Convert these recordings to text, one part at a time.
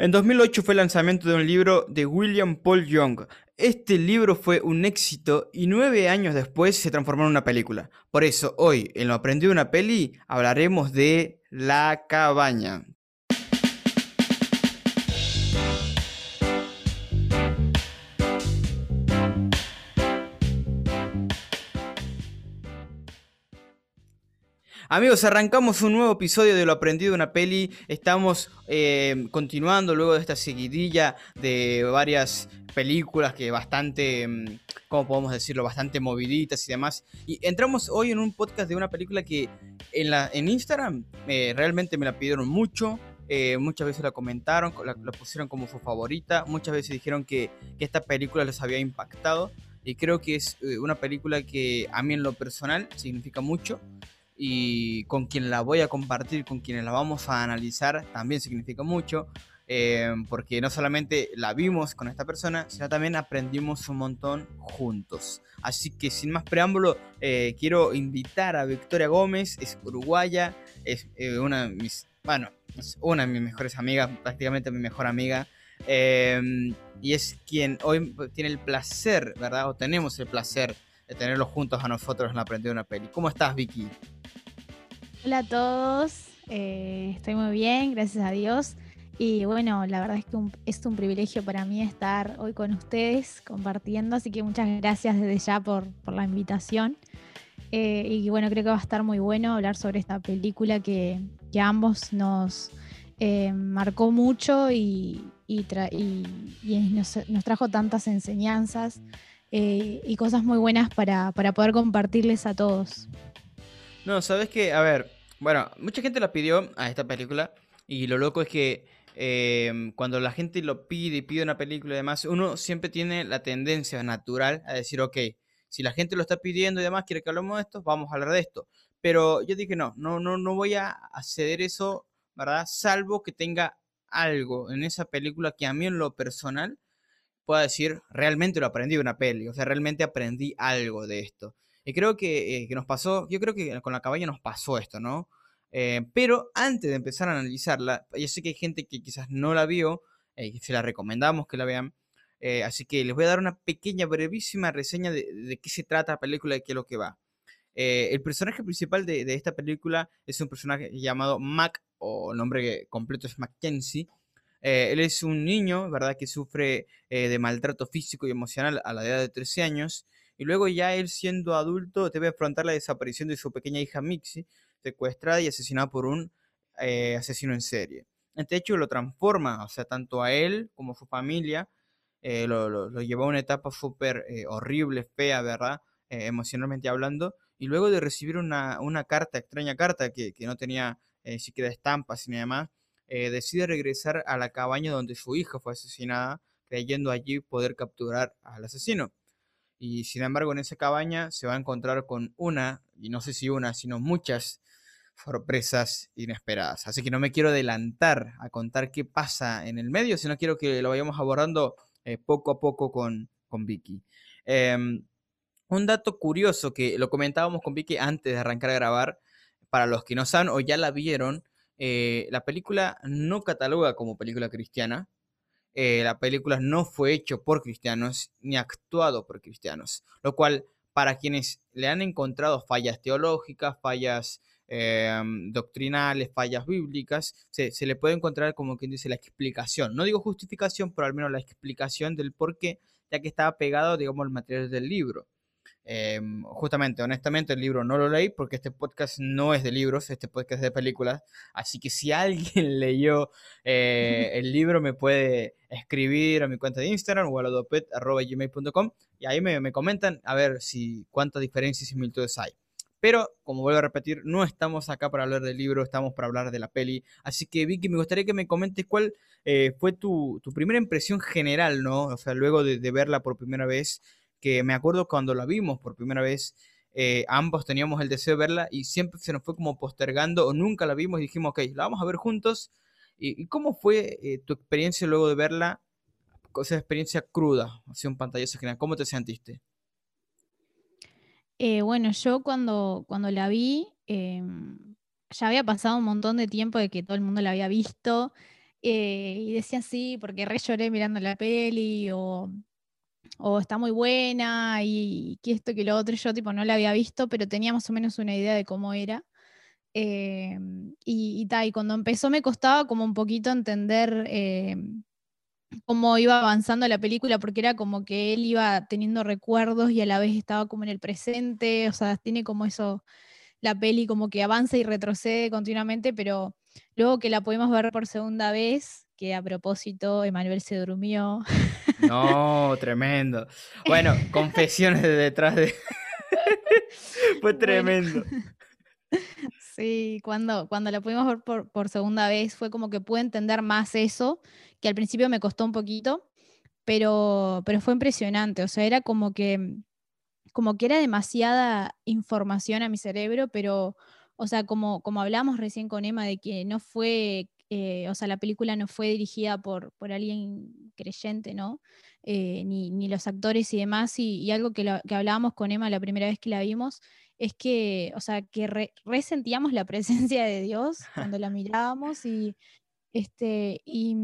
En 2008 fue el lanzamiento de un libro de William Paul Young. Este libro fue un éxito y nueve años después se transformó en una película. Por eso hoy, en Lo Aprendido de una Peli, hablaremos de La Cabaña. Amigos, arrancamos un nuevo episodio de Lo Aprendido de una Peli. Estamos eh, continuando luego de esta seguidilla de varias películas que bastante, mm, ¿cómo podemos decirlo? Bastante moviditas y demás. Y entramos hoy en un podcast de una película que en, la, en Instagram eh, realmente me la pidieron mucho. Eh, muchas veces la comentaron, la, pusieron como su favorita. Muchas veces dijeron que, que esta película les había impactado. Y creo que es una película que a mí en lo personal significa mucho y con quien la voy a compartir, con quienes la vamos a analizar, también significa mucho, eh, porque no solamente la vimos con esta persona, sino también aprendimos un montón juntos. Así que sin más preámbulo, eh, quiero invitar a Victoria Gómez, es uruguaya, es eh, una de mis, bueno, es una de mis mejores amigas, prácticamente mi mejor amiga. y es quien hoy tiene el placer, ¿verdad? O tenemos el placer de tenerlos juntos a nosotros en Aprender una Peli. ¿Cómo estás, Vicky? Hola a todos, eh, estoy muy bien, gracias a Dios. Y bueno, la verdad es que es un privilegio para mí estar hoy con ustedes compartiendo, así que muchas gracias desde ya por, la invitación. Eh, y bueno, creo que va a estar muy bueno hablar sobre esta película que, que ambos nos eh, marcó mucho y, nos, trajo tantas enseñanzas y cosas muy buenas para, para poder compartirles a todos. No, sabes que, a ver, bueno, mucha gente la pidió a esta película y lo loco es que em, cuando la gente lo pide y pide una película y demás, uno siempre tiene la tendencia natural a decir, ok, si la gente lo está pidiendo y demás, quiere que hablemos de esto, vamos a hablar de esto. Pero yo dije, no, no, no, no voy a ceder eso, ¿verdad? Salvo que tenga algo en esa película que a mí en lo personal pueda decir, realmente lo aprendí de una peli, o sea, realmente aprendí algo de esto. Y creo eh, que, nos pasó, yo creo que con la cabaña nos pasó esto, ¿no? Eh, pero antes de empezar a analizarla, yo sé que hay gente que quizás no la vio, eh, se la recomendamos que la vean. así que les voy a dar una pequeña, brevísima reseña de, qué se trata la película y qué es lo que va. el personaje principal de, esta película es un personaje llamado Mac, o nombre completo es Mackenzie. Él es un niño, ¿verdad?, que sufre de maltrato físico y emocional a la edad de 13 años y luego ya él siendo adulto debe afrontar la desaparición de su pequeña hija Mixie, secuestrada y asesinada por un eh, asesino en serie. Este hecho lo transforma, o sea, tanto a él como a su familia, eh, lo, lo, llevó a una etapa súper eh, horrible, fea, ¿verdad? emocionalmente hablando. Y luego de recibir una, una carta, extraña carta, que, que no tenía siquiera estampas ni demás, decide regresar a la cabaña donde su hija fue asesinada, creyendo allí poder capturar al asesino. Y sin embargo, en esa cabaña se va a encontrar con una, y no sé si una, sino muchas sorpresas inesperadas. Así que no me quiero adelantar a contar qué pasa en el medio, sino quiero que lo vayamos abordando eh, poco a poco con, con Vicky. Em, un dato curioso que lo comentábamos con Vicky antes de arrancar a grabar, para los que no saben o ya la vieron, eh, la película no cataloga como película cristiana, eh, la película no fue hecho por cristianos ni actuado por cristianos, lo cual para quienes le han encontrado fallas teológicas, fallas em, doctrinales, fallas bíblicas, se, se, le puede encontrar como quien dice la explicación. No digo justificación, pero al menos la explicación del por qué, ya que estaba pegado, digamos, al material del libro. Em, justamente, honestamente, el libro no lo leí porque este podcast no es de libros, este podcast es de películas. Así que si alguien leyó eh, el libro, me puede escribir a mi cuenta de Instagram o a gmail.com y ahí me, me, comentan a ver si cuántas diferencias y similitudes hay. Pero, como vuelvo a repetir, no estamos acá para hablar del libro, estamos para hablar de la peli. Así que, Vicky, me gustaría que me comentes cuál eh, fue tu, primera impresión general, ¿no? O sea, luego de verla por primera vez que me acuerdo cuando la vimos por primera vez, eh, ambos teníamos el deseo de verla y siempre se nos fue como postergando o nunca la vimos y dijimos, ok, la vamos a ver juntos. ¿Y, cómo fue eh, tu experiencia luego de verla? Esa experiencia cruda, así un pantallazo general. ¿Cómo te sentiste? Eh, bueno, yo cuando, cuando la vi, em, ya había pasado un montón de tiempo de que todo el mundo la había visto y decían sí, porque re lloré mirando la peli, o, o está muy buena, y que esto, que lo otro, yo tipo no la había visto, pero tenía más o menos una idea de cómo era. Em, y, y, y cuando empezó me costaba como un poquito entender em, cómo iba avanzando la película, porque era como que él iba teniendo recuerdos y a la vez estaba como en el presente, o sea, tiene como eso, la peli como que avanza y retrocede continuamente, pero luego que la pudimos ver por segunda vez, que a propósito, Emanuel se durmió. No, tremendo. Bueno, confesiones de detrás de... Fue tremendo. Sí, cuando, cuando la pudimos ver por, por, segunda vez fue como que pude entender más eso, que al principio me costó un poquito, pero, pero fue impresionante. O sea, era como que, como que era demasiada información a mi cerebro, pero, o sea, como, como hablamos recién con Emma de que no fue, eh, o sea, la película no fue dirigida por, por alguien creyente, ¿no? Eh, ni, ni, los actores y demás, y, y algo que, lo, que hablábamos con Emma la primera vez que la vimos, es que, o sea, que re, resentíamos la presencia de Dios cuando la mirábamos y, este, y,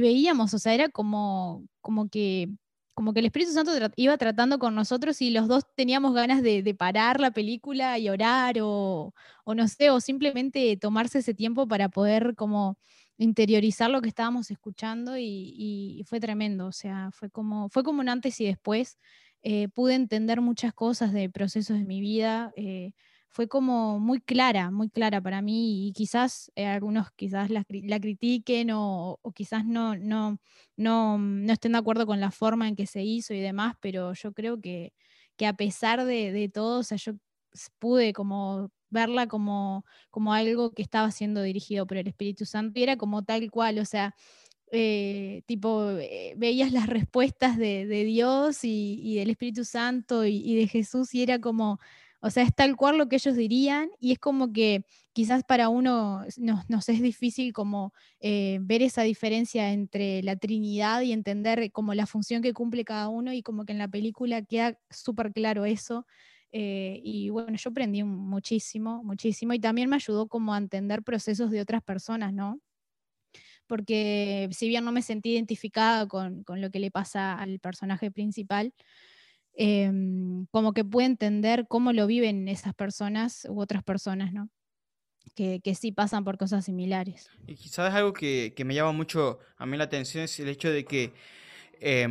veíamos, o sea, era como, como que como que el Espíritu Santo iba tratando con nosotros y los dos teníamos ganas de, parar la película y orar o, no sé, o simplemente tomarse ese tiempo para poder como interiorizar lo que estábamos escuchando y, y fue tremendo, o sea, fue como, fue como un antes y después eh, pude entender muchas cosas de procesos de mi vida. Eh, fue como muy clara, muy clara para mí y quizás eh, algunos quizás la, la critiquen o, quizás no, no, no, no, estén de acuerdo con la forma en que se hizo y demás, pero yo creo que, que a pesar de, de todo, o sea, yo pude como verla como, como algo que estaba siendo dirigido por el Espíritu Santo y era como tal cual, o sea, eh, tipo, eh, veías las respuestas de, Dios y, y, del Espíritu Santo y, y, de Jesús y era como, o sea, es tal cual lo que ellos dirían y es como que quizás para uno nos, nos es difícil como eh, ver esa diferencia entre la Trinidad y entender como la función que cumple cada uno y como que en la película queda súper claro eso. Eh, y bueno, yo aprendí muchísimo, muchísimo y también me ayudó como a entender procesos de otras personas, ¿no? porque si bien no me sentí identificada con, con lo que le pasa al personaje principal, eh, como que pude entender cómo lo viven esas personas u otras personas, ¿no? Que, que, sí pasan por cosas similares. Y sabes algo que, que, me llama mucho a mí la atención es el hecho de que eh,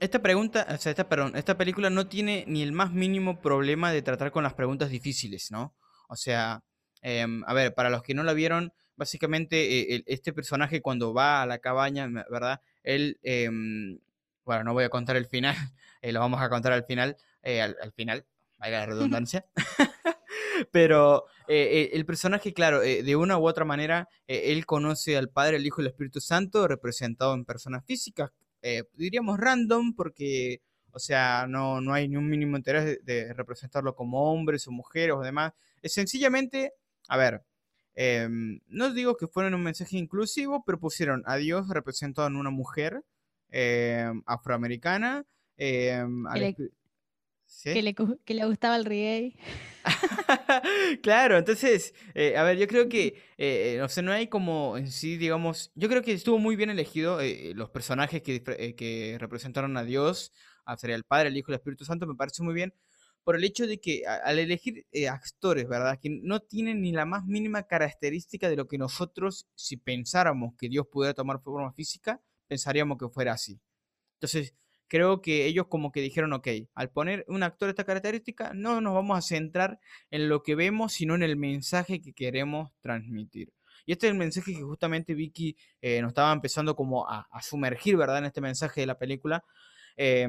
esta pregunta, o sea, esta, perdón, esta película no tiene ni el más mínimo problema de tratar con las preguntas difíciles, ¿no? O sea, eh, a ver, para los que no la vieron, básicamente eh, este personaje cuando va a la cabaña, ¿verdad? Él, bueno, no voy a contar el final, eh, lo vamos a contar al final, eh, al, al, final, vaya la redundancia. Pero eh, el personaje, claro, de una u otra manera, él conoce al Padre, el Hijo y el Espíritu Santo representado en personas físicas, diríamos random, porque, o sea, no, no hay ni un mínimo interés de, representarlo como hombres o mujeres o demás. Es sencillamente, a ver, eh, no digo que fueran un mensaje inclusivo, pero pusieron a Dios representado en una mujer eh, afroamericana. Eh, que, le, ¿Sí? que, le, que, le, gustaba el reggae. claro, entonces, eh, a ver, yo creo que, eh, o sea, no hay como en sí, digamos, yo creo que estuvo muy bien elegido eh, los personajes que, que, representaron a Dios, a ser el Padre, el Hijo y el Espíritu Santo, me parece muy bien por el hecho de que al elegir eh, actores, ¿verdad? Que no tienen ni la más mínima característica de lo que nosotros, si pensáramos que Dios pudiera tomar forma física, pensaríamos que fuera así. Entonces, creo que ellos como que dijeron, ok, al poner un actor esta característica, no nos vamos a centrar en lo que vemos, sino en el mensaje que queremos transmitir. Y este es el mensaje que justamente Vicky eh, nos estaba empezando como a, sumergir, ¿verdad? En este mensaje de la película. Eh,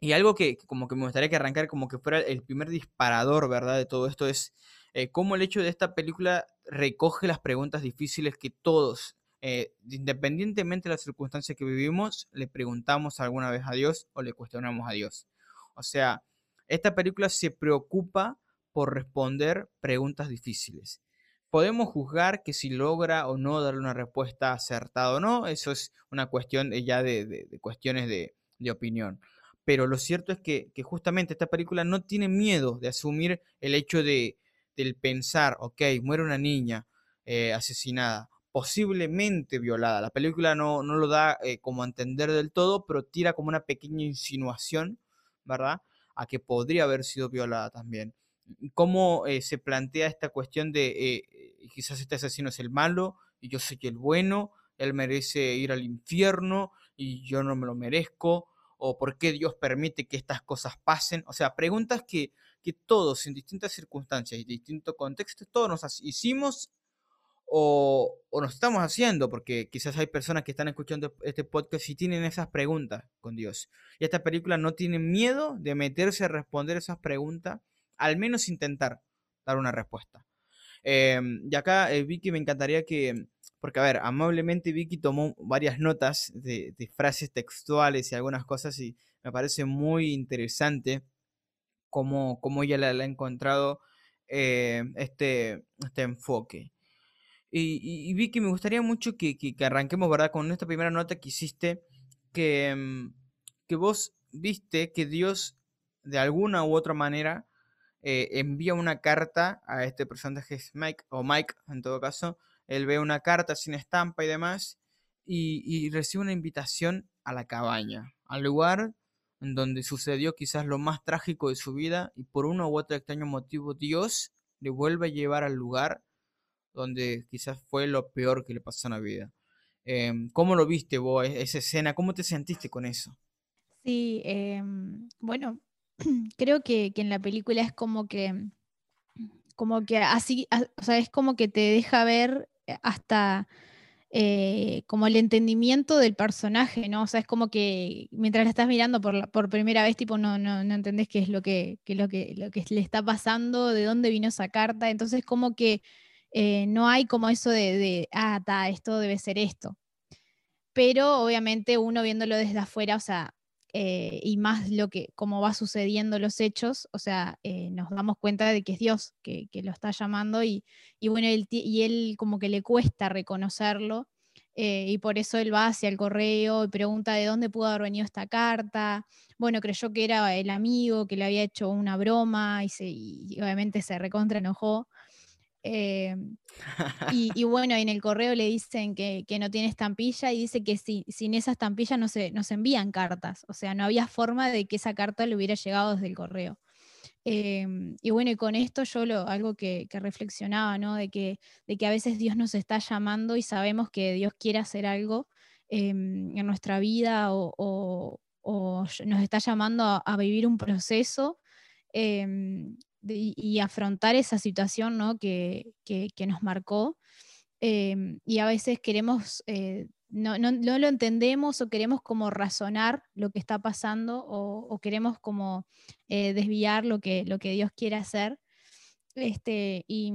y algo que como que me gustaría que arrancar como que fuera el primer disparador, ¿verdad? De todo esto es eh, cómo el hecho de esta película recoge las preguntas difíciles que todos, eh, independientemente de las circunstancias que vivimos, le preguntamos alguna vez a Dios o le cuestionamos a Dios. O sea, esta película se preocupa por responder preguntas difíciles. Podemos juzgar que si logra o no darle una respuesta acertada o no, eso es una cuestión ya de, cuestiones de, opinión pero lo cierto es que, que, justamente esta película no tiene miedo de asumir el hecho de, del pensar, ok, muere una niña eh, asesinada, posiblemente violada. La película no, no lo da eh, como a entender del todo, pero tira como una pequeña insinuación, ¿verdad? A que podría haber sido violada también. ¿Cómo eh, se plantea esta cuestión de eh, quizás este asesino es el malo y yo soy el bueno, él merece ir al infierno y yo no me lo merezco? ¿O por qué Dios permite que estas cosas pasen? O sea, preguntas que, que todos en distintas circunstancias y distintos contextos, todos nos hicimos o, nos estamos haciendo, porque quizás hay personas que están escuchando este podcast y tienen esas preguntas con Dios. Y esta película no tiene miedo de meterse a responder esas preguntas, al menos intentar dar una respuesta. Em, y acá, eh, Vicky, me encantaría que, porque a ver, amablemente Vicky tomó varias notas de, frases textuales y algunas cosas y me parece muy interesante cómo, cómo ella le, ha encontrado eh, este, este enfoque. Y, vi que me gustaría mucho que, arranquemos, ¿verdad? Con esta primera nota que hiciste, que, mm, que vos viste que Dios, de alguna u otra manera, eh, envía una carta a este personaje, Mike, o Mike en todo caso. Él ve una carta sin estampa y demás, y, y recibe una invitación a la cabaña, al lugar en donde sucedió quizás lo más trágico de su vida, y por uno u otro extraño motivo, Dios le vuelve a llevar al lugar donde quizás fue lo peor que le pasó en la vida. Em, ¿Cómo lo viste vos, e-, esa escena? ¿Cómo te sentiste con eso? Sí, em, bueno, creo que, en la película es como que, como que así, o sea, es como que te deja ver eh, hasta eh, como el entendimiento del personaje, ¿no? O sea, es como que mientras la estás mirando por, por primera vez, tipo, no, no, no entendés qué es lo que, lo que, lo que le está pasando, de dónde vino esa carta. Entonces, como que eh, no hay como eso de, ah, ta, esto debe ser esto. Pero obviamente uno viéndolo desde afuera, o sea, eh, y más lo que, cómo va sucediendo los hechos, o sea, eh, nos damos cuenta de que es Dios que, lo está llamando y, bueno, él, y él como que le cuesta reconocerlo. y por eso él va hacia el correo y pregunta de dónde pudo haber venido esta carta. Bueno, creyó que era el amigo que le había hecho una broma y, se, y obviamente se recontra enojó. Eh, y, bueno, en el correo le dicen que, no tiene estampilla y dice que sin esa estampilla no se, envían cartas. O sea, no había forma de que esa carta le hubiera llegado desde el correo. Eh, y bueno, y con esto yo lo, algo que, reflexionaba, ¿no? De que, de que a veces Dios nos está llamando y sabemos que Dios quiere hacer algo em, en nuestra vida o, nos está llamando a, vivir un proceso. Y afrontar esa situación ¿no? que, nos marcó. Em, y a veces queremos, eh, no, lo entendemos o queremos como razonar lo que está pasando o, queremos como eh, desviar lo que, lo que Dios quiere hacer. Este, y,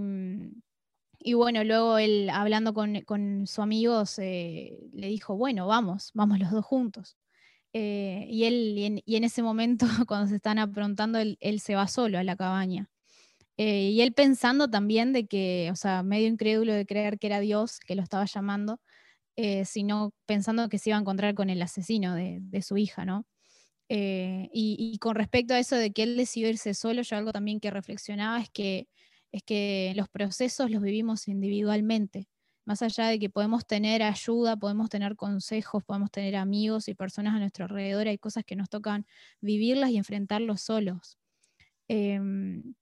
y bueno, luego él hablando con, con su amigo le dijo, bueno, vamos, vamos los dos juntos. Eh, y él, y en, ese momento, cuando se están aprontando, él, se va solo a la cabaña. Eh, y él pensando también de que, o sea, medio incrédulo de creer que era Dios que lo estaba llamando, eh, sino pensando que se iba a encontrar con el asesino de, su hija, ¿no? y, con respecto a eso de que él decidió irse solo, yo algo también que reflexionaba es que, es que los procesos los vivimos individualmente más allá de que podemos tener ayuda, podemos tener consejos, podemos tener amigos y personas a nuestro alrededor, hay cosas que nos tocan vivirlas y enfrentarlos solos. Em,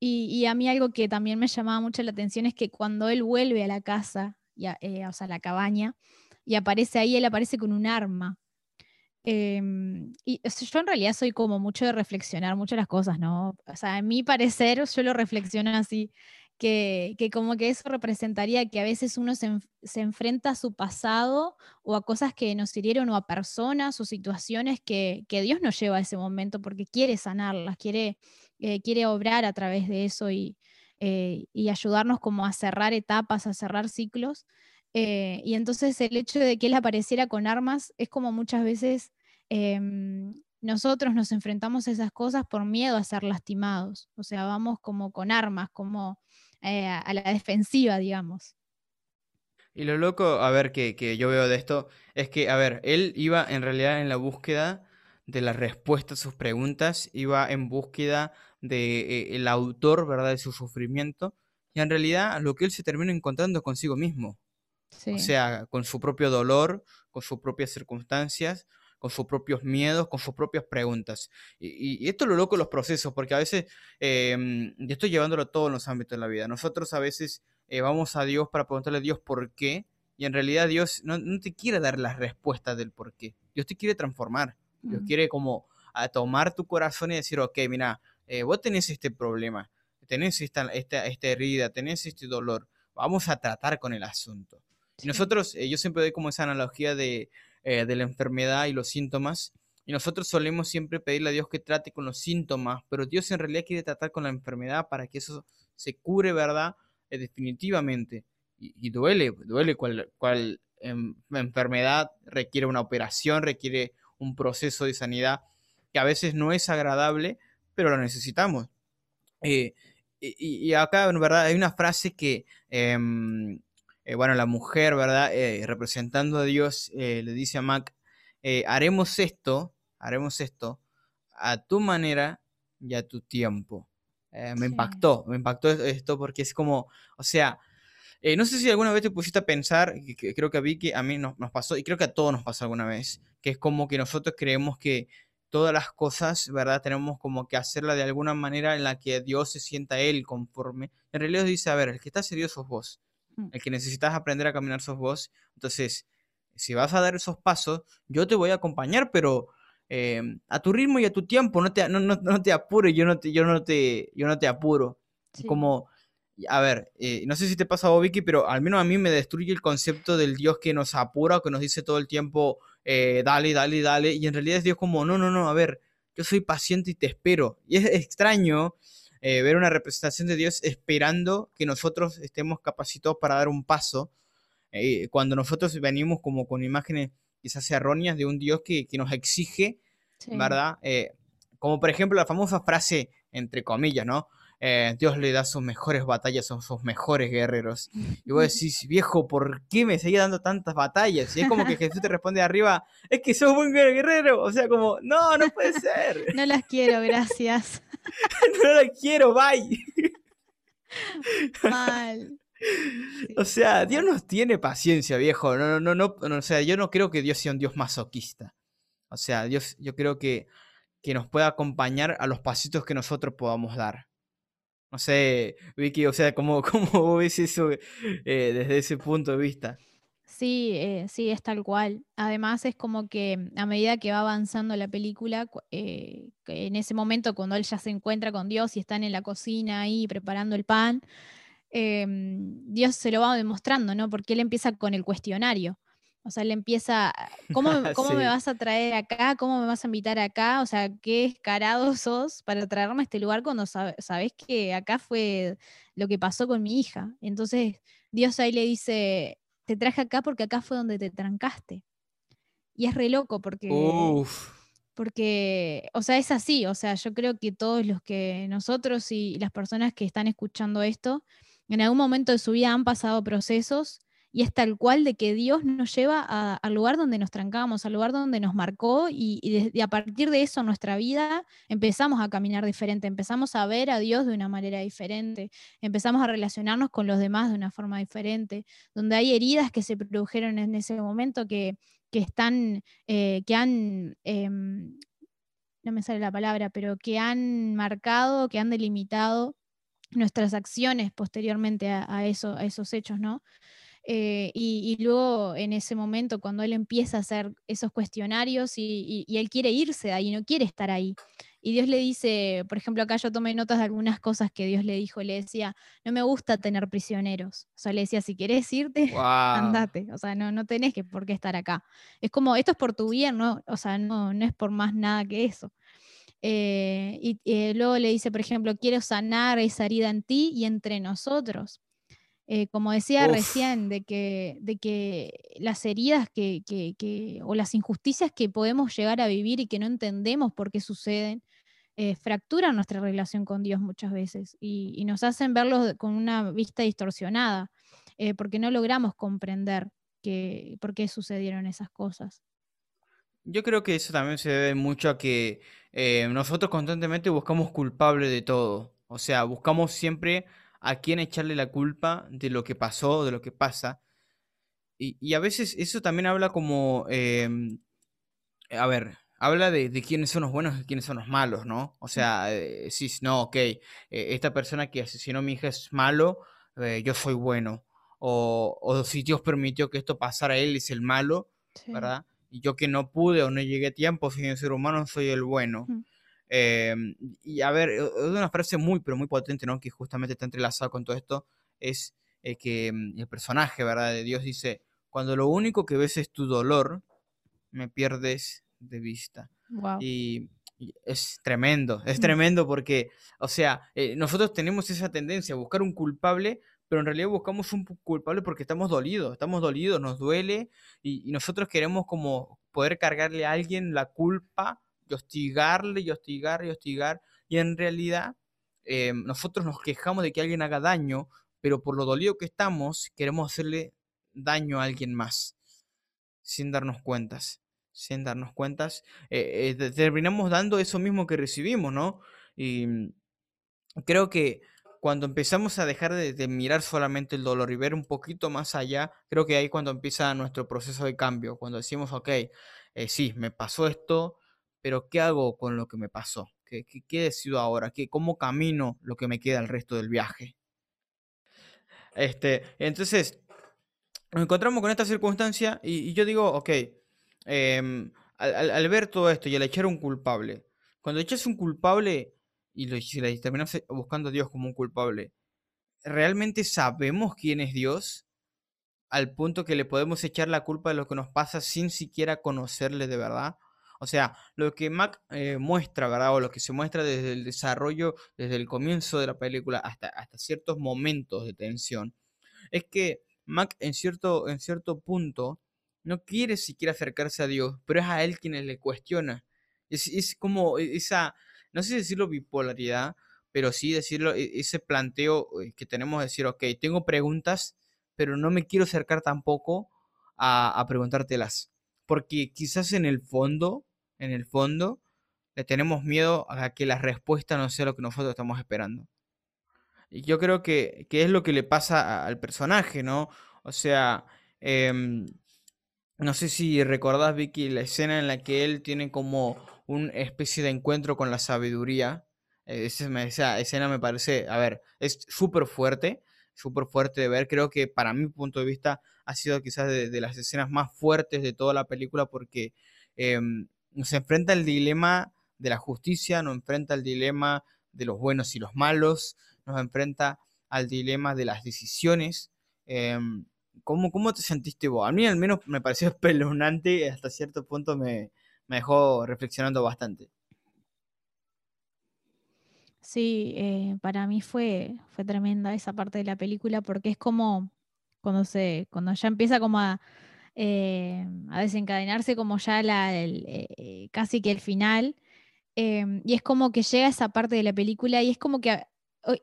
y, a mí algo que también me llamaba mucho la atención es que cuando él vuelve a la casa, eh, o sea, a la cabaña, y aparece ahí, él aparece con un arma. Em, y yo en realidad soy como mucho de reflexionar mucho las cosas, ¿no? O sea, a mi parecer yo lo reflexiono así que, como que eso representaría que a veces uno se, enfrenta a su pasado o a cosas que nos hirieron o a personas o situaciones que, Dios nos lleva a ese momento porque quiere sanarlas, quiere, eh, quiere obrar a través de eso y, eh, ayudarnos como a cerrar etapas, a cerrar ciclos. Eh, y entonces el hecho de que Él apareciera con armas es como muchas veces em, nosotros nos enfrentamos a esas cosas por miedo a ser lastimados. O sea, vamos como con armas, como eh, a la defensiva, digamos. Y lo loco, a ver, que, yo veo de esto, es que, a ver, él iba en realidad en la búsqueda de la respuesta a sus preguntas, iba en búsqueda del de, eh, autor, ¿verdad?, de su sufrimiento, y en realidad lo que él se terminó encontrando consigo mismo. O sea, con su propio dolor, con sus propias circunstancias, con sus propios miedos, con sus propias preguntas. Y, esto es lo loco de los procesos, porque a veces, eh, yo estoy llevándolo a todos los ámbitos de la vida. Nosotros a veces eh, vamos a Dios para preguntarle a Dios por qué, y en realidad Dios no, te quiere dar las respuestas del por qué. Dios te quiere transformar. Dios quiere como a tomar tu corazón y decir, ok, mira, eh, vos tenés este problema, tenés esta, esta, esta herida, tenés este dolor, vamos a tratar con el asunto. Y nosotros, yo siempre doy como esa analogía de, eh, de la enfermedad y los síntomas. Y nosotros solemos siempre pedirle a Dios que trate con los síntomas, pero Dios en realidad quiere tratar con la enfermedad para que eso se cure, ¿verdad? Eh, definitivamente. Y, duele, duele cual, cual enfermedad requiere una operación, requiere un proceso de sanidad que a veces no es agradable, pero lo necesitamos. Eh, y, acá, en verdad, hay una frase que em, eh, bueno, la mujer, ¿verdad? Eh, representando a Dios, eh, le dice a Mac, haremos esto, haremos esto a tu manera y a tu tiempo. me impactó, me impactó esto porque es como, o sea, no sé si alguna vez te pusiste a pensar, que, creo que a Vicky, a mí nos, nos, pasó, y creo que a todos nos pasó alguna vez, que es como que nosotros creemos que todas las cosas, ¿verdad? Tenemos como que hacerla de alguna manera en la que Dios se sienta Él conforme. En realidad dice, a ver, el que está serio sos vos. Mm. el que necesitas aprender a caminar sos vos. Entonces, si vas a dar esos pasos, yo te voy a acompañar, pero eh, a tu ritmo y a tu tiempo, no te, no, no, te apures, yo no te, yo no te, yo no te apuro. Como, a ver, eh, no sé si te pasa a Vicky, pero al menos a mí me destruye el concepto del Dios que nos apura que nos dice todo el tiempo, eh, dale, dale, dale, y en realidad es Dios como, no, no, no, a ver, yo soy paciente y te espero. Y es extraño eh, ver una representación de Dios esperando que nosotros estemos capacitados para dar un paso, eh, cuando nosotros venimos como con imágenes quizás erróneas de un Dios que, nos exige, ¿verdad? Eh, como por ejemplo la famosa frase, entre comillas, ¿no? Dios le da sus mejores batallas a sus mejores guerreros. Y vos decís, viejo, ¿por qué me seguía dando tantas batallas? Y es como que Jesús te responde arriba, es que sos buen guerrero. O sea, como, no, no puede ser. No las quiero, gracias. no la quiero, bye. Mal. O sea, Dios nos tiene paciencia, viejo. No, no, no, no, o sea, yo no creo que Dios sea un Dios masoquista. O sea, Dios, yo creo que, que nos pueda acompañar a los pasitos que nosotros podamos dar. No sé, Vicky, o sea, ¿cómo, cómo ves eso eh, desde ese punto de vista? Sí, eh, sí, es tal cual. Además es como que a medida que va avanzando la película, eh, en ese momento cuando él ya se encuentra con Dios y están en la cocina ahí preparando el pan, em, Dios se lo va demostrando, ¿no? Porque él empieza con el cuestionario. O sea, él empieza, ¿cómo, cómo me vas a traer acá? ¿Cómo me vas a invitar acá? O sea, qué escarado sos para traerme a este lugar cuando sabes que acá fue lo que pasó con mi hija. Entonces, Dios ahí le dice, te traje acá porque acá fue donde te trancaste. Y es re loco porque... Porque, o sea, es así, o sea, yo creo que todos los que nosotros y las personas que están escuchando esto, en algún momento de su vida han pasado procesos y es tal cual de que Dios nos lleva al lugar donde nos trancamos, al lugar donde nos marcó y, a partir de eso nuestra vida empezamos a caminar diferente, empezamos a ver a Dios de una manera diferente, empezamos a relacionarnos con los demás de una forma diferente, donde hay heridas que se produjeron en ese momento que, están, eh, que han... Em, no me sale la palabra, pero que han marcado, que han delimitado nuestras acciones posteriormente a, eso, a esos hechos, ¿no? Eh, y, luego en ese momento, cuando él empieza a hacer esos cuestionarios y, él quiere irse de ahí, no quiere estar ahí. Y Dios le dice, por ejemplo, acá yo tomé notas de algunas cosas que Dios le dijo, le decía, no me gusta tener prisioneros. O sea, le decía, si querés irte, andate. O sea, no, no tenés que por qué estar acá. Es como, esto es por tu bien, ¿no? O sea, no, no es por más nada que eso. Eh, y eh, luego le dice, por ejemplo, quiero sanar esa herida en ti y entre nosotros. Eh, como decía recién, de que, de que las heridas que, que, o las injusticias que podemos llegar a vivir y que no entendemos por qué suceden, eh, fracturan nuestra relación con Dios muchas veces y, nos hacen verlos con una vista distorsionada, eh, porque no logramos comprender que, por qué sucedieron esas cosas. Yo creo que eso también se debe mucho a que nosotros constantemente buscamos culpable de todo. O sea, buscamos siempre a quién echarle la culpa de lo que pasó, de lo que pasa. y, a veces eso también habla como, em, a ver, habla de, quiénes son los buenos y quiénes son los malos, ¿no? O sea, eh, si no, ok, eh, esta persona que asesinó a mi hija es malo, eh, yo soy bueno. O, o, si Dios permitió que esto pasara, él es el malo, ¿verdad? Y yo que no pude o no llegué a tiempo, soy un ser humano, soy el bueno. Em, y a ver, es una frase muy, pero muy potente, ¿no? Que justamente está entrelazado con todo esto, es que mm, el personaje, ¿verdad? De Dios dice, cuando lo único que ves es tu dolor, me pierdes de vista. Y, es tremendo, es tremendo porque, o sea, eh, nosotros tenemos esa tendencia a buscar un culpable, pero en realidad buscamos un culpable porque estamos dolidos, estamos dolidos, nos duele y, nosotros queremos como poder cargarle a alguien la culpa y hostigarle y hostigar y hostigar y en realidad eh, nosotros nos quejamos de que alguien haga daño, pero por lo dolido que estamos queremos hacerle daño a alguien más sin darnos cuentas sin darnos cuentas, eh, eh, terminamos dando eso mismo que recibimos, ¿no? Y mm, creo que cuando empezamos a dejar de, mirar solamente el dolor y ver un poquito más allá, creo que ahí cuando empieza nuestro proceso de cambio, cuando decimos, ok, eh, sí, me pasó esto, pero ¿qué hago con lo que me pasó? ¿Qué, qué, decido ahora? ¿Qué, ¿Cómo camino lo que me queda el resto del viaje? Este, entonces, nos encontramos con esta circunstancia y, y yo digo, ok, Em, al, ver todo esto y al echar un culpable, cuando echas un culpable y lo, si terminas buscando a Dios como un culpable, ¿realmente sabemos quién es Dios? Al punto que le podemos echar la culpa de lo que nos pasa sin siquiera conocerle de verdad. O sea, lo que Mac eh, muestra, ¿verdad? O lo que se muestra desde el desarrollo, desde el comienzo de la película hasta, hasta ciertos momentos de tensión, es que Mac en cierto, en cierto punto no quiere siquiera acercarse a Dios, pero es a Él quien le cuestiona. Es, como e, esa, no sé decirlo bipolaridad, pero sí decirlo, e, ese planteo eh, que tenemos de decir, ok, tengo preguntas, pero no me quiero acercar tampoco a, a preguntártelas. Porque quizás en el fondo, en el fondo, le tenemos miedo a que la respuesta no sea lo que nosotros estamos esperando. Y yo creo que, es lo que le pasa al personaje, ¿no? O sea, em, no sé si recordás, Vicky, la escena en la que él tiene como una especie de encuentro con la sabiduría. Eh, esa, escena me parece, a ver, es súper fuerte, súper fuerte de ver. Creo que para mi punto de vista ha sido quizás de, las escenas más fuertes de toda la película porque em, nos enfrenta el dilema de la justicia, nos enfrenta el dilema de los buenos y los malos, nos enfrenta al dilema de las decisiones. Em, ¿Cómo, ¿Cómo te sentiste vos? A mí al menos me pareció espeluznante y hasta cierto punto me, dejó reflexionando bastante. Sí, eh, para mí fue, fue tremenda esa parte de la película porque es como cuando se, cuando ya empieza como a, eh, a desencadenarse como ya la, eh, casi que el final. Em, y es como que llega esa parte de la película y es como que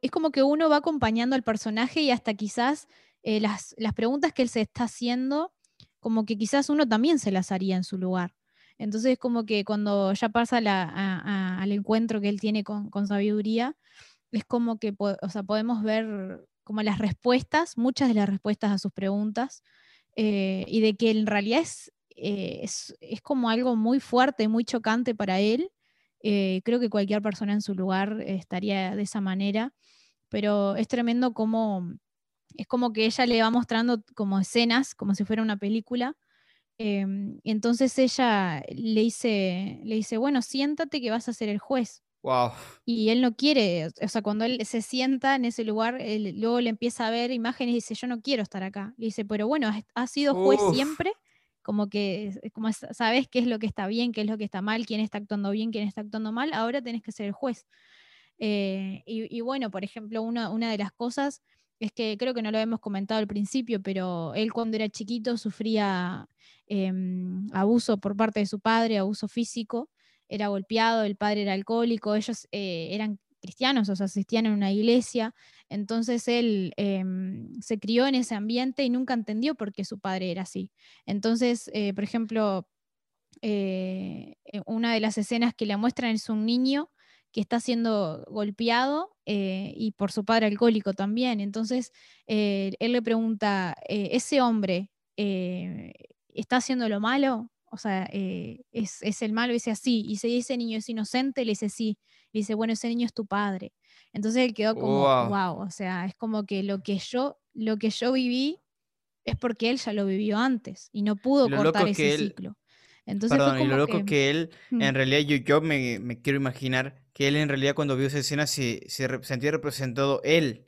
es como que uno va acompañando al personaje y hasta quizás eh, las, preguntas que él se está haciendo, como que quizás uno también se las haría en su lugar. Entonces, como que cuando ya pasa al encuentro que él tiene con, sabiduría, es como que podemos ver como las respuestas, muchas de las respuestas a sus preguntas, eh, y de que en realidad eh, es, es, como algo muy fuerte, muy chocante para él. creo que cualquier persona en su lugar estaría de esa manera, pero es tremendo como es como que ella le va mostrando como escenas, como si fuera una película. Entonces ella le dice, le dice, bueno, siéntate que vas a ser el juez. Wow. Y él no quiere, o sea, cuando él se sienta en ese lugar, luego le empieza a ver imágenes y dice, yo no quiero estar acá. Le dice, pero bueno, has, sido juez siempre, como que como sabes qué es lo que está bien, qué es lo que está mal, quién está actuando bien, quién está actuando mal, ahora tenés que ser el juez. Eh, y, bueno, por ejemplo, una de las cosas es que creo que no lo hemos comentado al principio, pero él cuando era chiquito sufría em, abuso por parte de su padre, abuso físico, era golpeado, el padre era alcohólico, ellos eh, eran cristianos, o sea, asistían en una iglesia, entonces él em, se crió en ese ambiente y nunca entendió por qué su padre era así. Entonces, eh, por ejemplo, eh, una de las escenas que le muestran es un niño que está siendo golpeado y por su padre alcohólico también. Entonces, él le pregunta, ese hombre está haciendo lo malo, o sea, eh, es, el malo, y dice así, y si ese niño es inocente, le dice sí, le dice, bueno, ese niño es tu padre. Entonces él quedó como, wow, o sea, es como que lo que yo, lo que yo viví es porque él ya lo vivió antes y no pudo cortar ese ciclo. Entonces Perdón, y lo loco que, él, en realidad yo, yo me, quiero imaginar que él en realidad cuando vio esa escena se, se sentía representado él.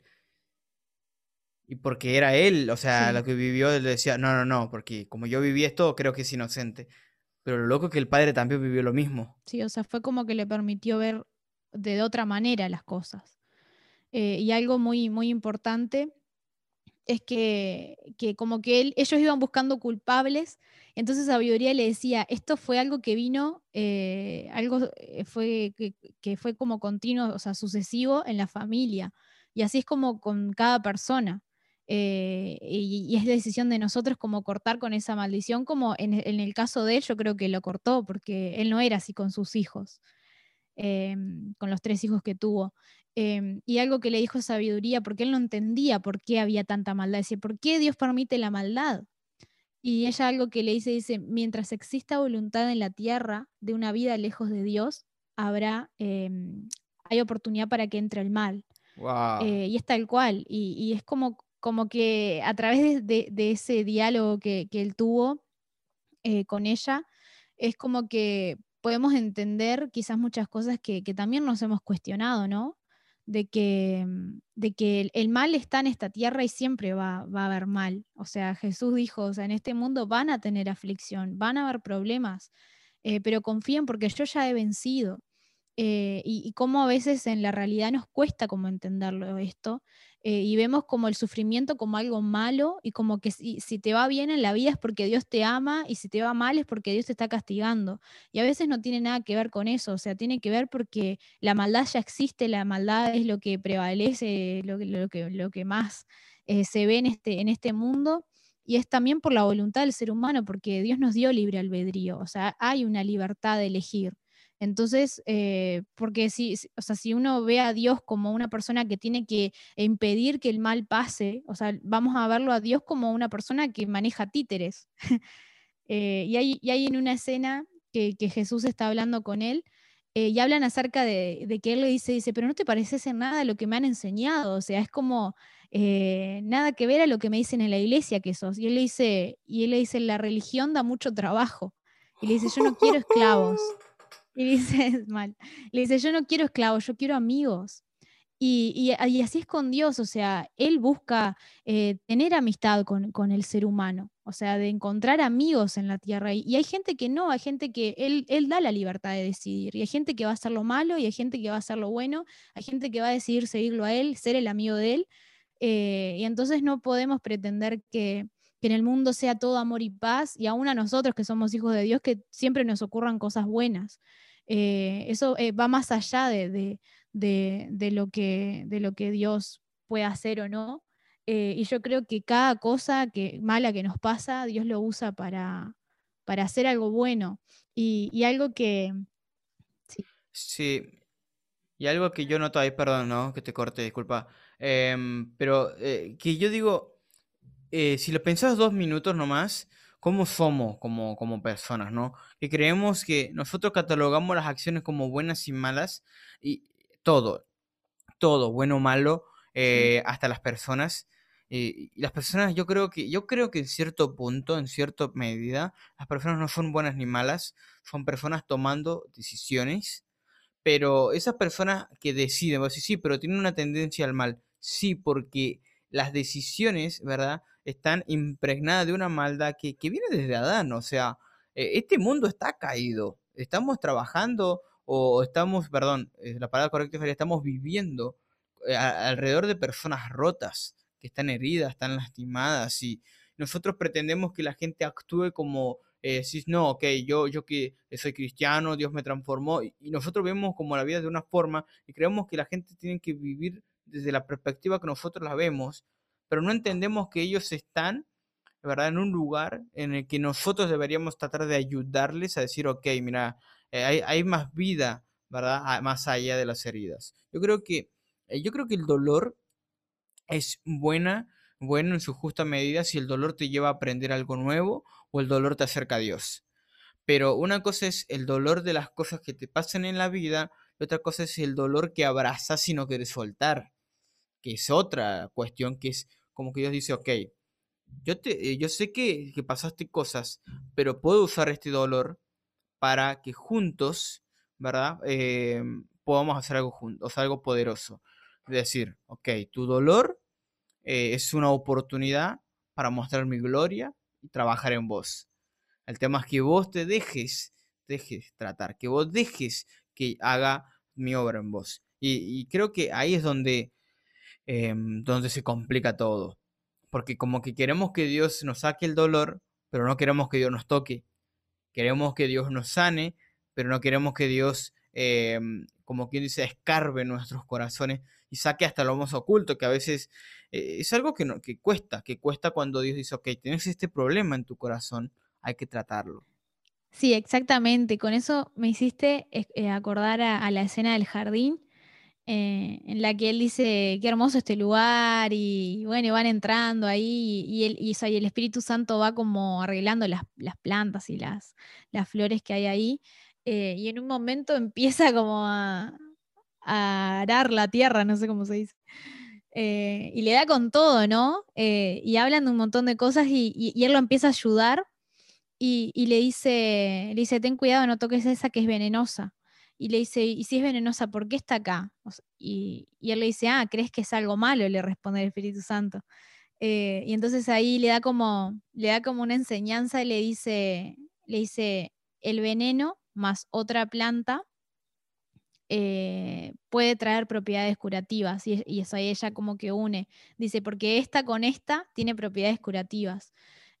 Y porque era él, o sea, lo que vivió, él decía, no, no, no, porque como yo viví esto, creo que es inocente. Pero lo loco es que el padre también vivió lo mismo. Sí, o sea, fue como que le permitió ver de otra manera las cosas. Eh, y algo muy, muy importante es que, como que él, ellos iban buscando culpables, entonces sabiduría le decía, esto fue algo que vino, eh, algo eh, fue que, que, fue como continuo, o sea, sucesivo en la familia. Y así es como con cada persona. Eh, y, es decisión de nosotros como cortar con esa maldición, como en, el caso de él yo creo que lo cortó, porque él no era así con sus hijos, em, con los tres hijos que tuvo. Em, y algo que le dijo sabiduría, porque él no entendía por qué había tanta maldad, decía, ¿por qué Dios permite la maldad? Y ella algo que le dice, dice, mientras exista voluntad en la tierra de una vida lejos de Dios, habrá, em, hay oportunidad para que entre el mal. Eh, y es tal cual. y, es como como que a través de, ese diálogo que, él tuvo eh, con ella, es como que podemos entender quizás muchas cosas que, también nos hemos cuestionado, ¿no? De que, mm, de que el, mal está en esta tierra y siempre va, a haber mal. O sea, Jesús dijo, o sea, en este mundo van a tener aflicción, van a haber problemas, eh, pero confíen porque yo ya he vencido. Eh, y, y cómo a veces en la realidad nos cuesta como entenderlo esto, eh, y vemos como el sufrimiento como algo malo y como que si, te va bien en la vida es porque Dios te ama y si te va mal es porque Dios te está castigando. Y a veces no tiene nada que ver con eso, o sea, tiene que ver porque la maldad ya existe, la maldad es lo que prevalece, lo, lo, que, lo que más eh, se ve en este, en este mundo. Y es también por la voluntad del ser humano, porque Dios nos dio libre albedrío, o sea, hay una libertad de elegir. Entonces, eh, porque si, o sea, si uno ve a Dios como una persona que tiene que impedir que el mal pase, o sea, vamos a verlo a Dios como una persona que maneja títeres. Eh, y, hay, y, hay, en una escena que, Jesús está hablando con él, eh, y hablan acerca de, que él le dice, dice, pero no te pareces en nada lo que me han enseñado, o sea, es como nada que ver a lo que me dicen en la iglesia que sos. Y él le dice, y él le dice, la religión da mucho trabajo. Y le dice, yo no quiero esclavos. Y dice, mal, le dice, yo no quiero esclavos, yo quiero amigos. Y, y, así es con Dios, o sea, Él busca eh, tener amistad con, con, el ser humano, o sea, de encontrar amigos en la tierra. Y, hay gente que no, hay gente que él, él, da la libertad de decidir. Y hay gente que va a hacer lo malo y hay gente que va a hacer lo bueno. Hay gente que va a decidir seguirlo a Él, ser el amigo de Él. Eh, y entonces no podemos pretender que, que en el mundo sea todo amor y paz, y aún a nosotros que somos hijos de Dios, que siempre nos ocurran cosas buenas. Eh, eso eh, va más allá de, lo que, de lo que Dios puede hacer o no. Eh, y yo creo que cada cosa que, mala que nos pasa, Dios lo usa para, para hacer algo bueno. Y, algo que... Sí. Y algo que yo noto ahí, perdón, ¿no? Que te corte, disculpa. Em, pero que yo digo, si lo pensás dos minutos nomás, cómo somos como, como personas, ¿no? Que creemos que nosotros catalogamos las acciones como buenas y malas y todo, todo, bueno o malo, eh, hasta las personas. y las personas, yo creo que, yo creo que en cierto punto, en cierta medida, las personas no son buenas ni malas, son personas tomando decisiones, pero esas personas que deciden, decir, sí, pero tienen una tendencia al mal, sí, porque las decisiones, ¿verdad? están impregnadas de una maldad que, viene desde Adán. O sea, eh, este mundo está caído. Estamos trabajando o estamos, perdón, eh, la palabra correcta es estamos viviendo eh, alrededor de personas rotas, que están heridas, están lastimadas y nosotros pretendemos que la gente actúe como si no, ok, yo, yo que soy cristiano, Dios me transformó, y, nosotros vemos como la vida de una forma y creemos que la gente tiene que vivir desde la perspectiva que nosotros la vemos, pero no entendemos que ellos están, ¿verdad?, en un lugar en el que nosotros deberíamos tratar de ayudarles a decir, ok, mira, eh, hay, más vida, ¿verdad?, más allá de las heridas. Yo creo que, eh, yo creo que el dolor es buena, bueno en su justa medida si el dolor te lleva a aprender algo nuevo o el dolor te acerca a Dios. Pero una cosa es el dolor de las cosas que te pasan en la vida y otra cosa es el dolor que abrazas y no quieres soltar, que es otra cuestión que es como que Dios dice, ok, yo, te, eh, yo sé que, que pasaste cosas, pero puedo usar este dolor para que juntos, ¿verdad? Eh, podamos hacer algo juntos, o sea, algo poderoso. Decir, ok, tu dolor eh, es una oportunidad para mostrar mi gloria y trabajar en vos. El tema es que vos te dejes, dejes tratar, que vos dejes que haga mi obra en vos. Y, creo que ahí es donde, em, donde se complica todo. Porque como que queremos que Dios nos saque el dolor, pero no queremos que Dios nos toque. Queremos que Dios nos sane, pero no queremos que Dios, em, como quien dice, escarbe nuestros corazones y saque hasta lo más oculto, que a veces eh, es algo que, no, que cuesta, que cuesta cuando Dios dice, ok, tienes este problema en tu corazón, hay que tratarlo. Sí, exactamente. Con eso me hiciste eh, acordar a, la escena del jardín, eh, en la que él dice, qué hermoso este lugar, y bueno, van entrando ahí, y, el, y, el Espíritu Santo va como arreglando las, plantas y las, flores que hay ahí, y en un momento empieza como a, arar la tierra, no sé cómo se dice. Eh, y le da con todo, ¿no? Eh, y hablan de un montón de cosas y, él lo empieza a ayudar y, le, dice, le dice, ten cuidado, no toques esa que es venenosa. Y le dice, ¿y si es venenosa, por qué está acá? y, él le dice, ah, ¿crees que es algo malo? Le responde el Espíritu Santo. Eh, y entonces ahí le da como, le da como una enseñanza y le dice, le dice, el veneno más otra planta eh, puede traer propiedades curativas y, eso ahí ella como que une. Dice, porque esta con esta tiene propiedades curativas.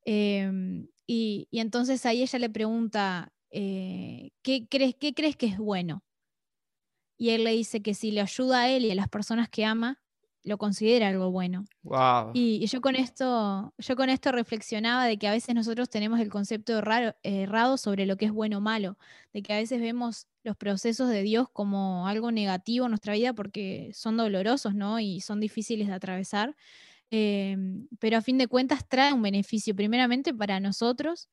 Em, y, entonces ahí ella le pregunta, eh, ¿qué, crees, ¿qué crees que es bueno? Y él le dice que si le ayuda a él y a las personas que ama, lo considera algo bueno. Y, yo con esto, yo con esto reflexionaba de que a veces nosotros tenemos el concepto errado sobre lo que es bueno o malo, de que a veces vemos los procesos de Dios como algo negativo en nuestra vida porque son dolorosos, ¿no? Y son difíciles de atravesar. Em, pero a fin de cuentas trae un beneficio primeramente para nosotros,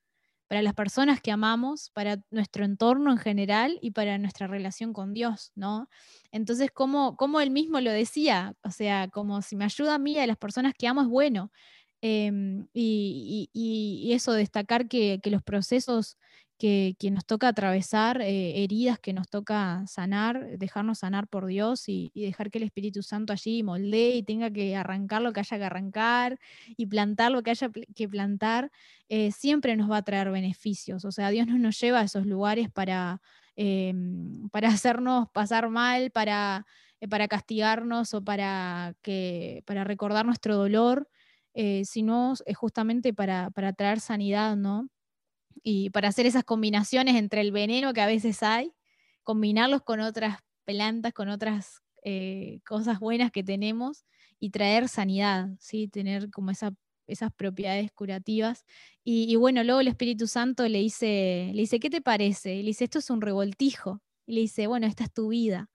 para las personas que amamos, para nuestro entorno en general y para nuestra relación con Dios, ¿no? Entonces, como, como él mismo lo decía, o sea, como si me ayuda a mí y a las personas que amo es bueno. Em, y, eso, destacar que, que los procesos que, nos toca atravesar, eh, heridas que nos toca sanar, dejarnos sanar por Dios y, dejar que el Espíritu Santo allí moldee y tenga que arrancar lo que haya que arrancar y plantar lo que haya que plantar, eh, siempre nos va a traer beneficios. O sea, Dios no nos lleva a esos lugares para, em, para hacernos pasar mal, para, eh, para castigarnos o para, que, para recordar nuestro dolor. sino justamente para, para traer sanidad, ¿no? Y para hacer esas combinaciones entre el veneno que a veces hay, combinarlos con otras plantas, con otras eh, cosas buenas que tenemos y traer sanidad, ¿sí? tener como esa, esas propiedades curativas. Y, bueno, luego el Espíritu Santo le dice, le dice, ¿qué te parece? Y le dice, esto es un revoltijo. Y le dice, bueno, esta es tu vida.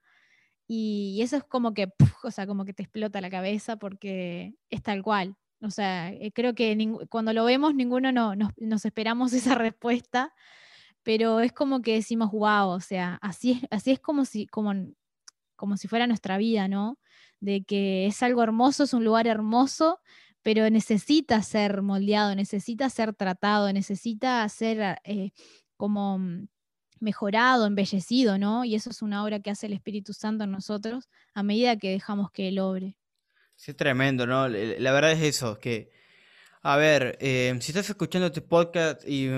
Y, eso es como que, o sea, como que te explota la cabeza porque es tal cual. O sea, eh, creo que cuando lo vemos ninguno no, nos, esperamos esa respuesta, pero es como que decimos, wow, o sea, así es, así es como, si, como, como si fuera nuestra vida, ¿no? De que es algo hermoso, es un lugar hermoso, pero necesita ser moldeado, necesita ser tratado, necesita ser eh, como mejorado, embellecido, ¿no? Y eso es una obra que hace el Espíritu Santo en nosotros a medida que dejamos que Él obre. Es tremendo, ¿no? La verdad es eso, que, a ver, em, si estás escuchando este podcast y,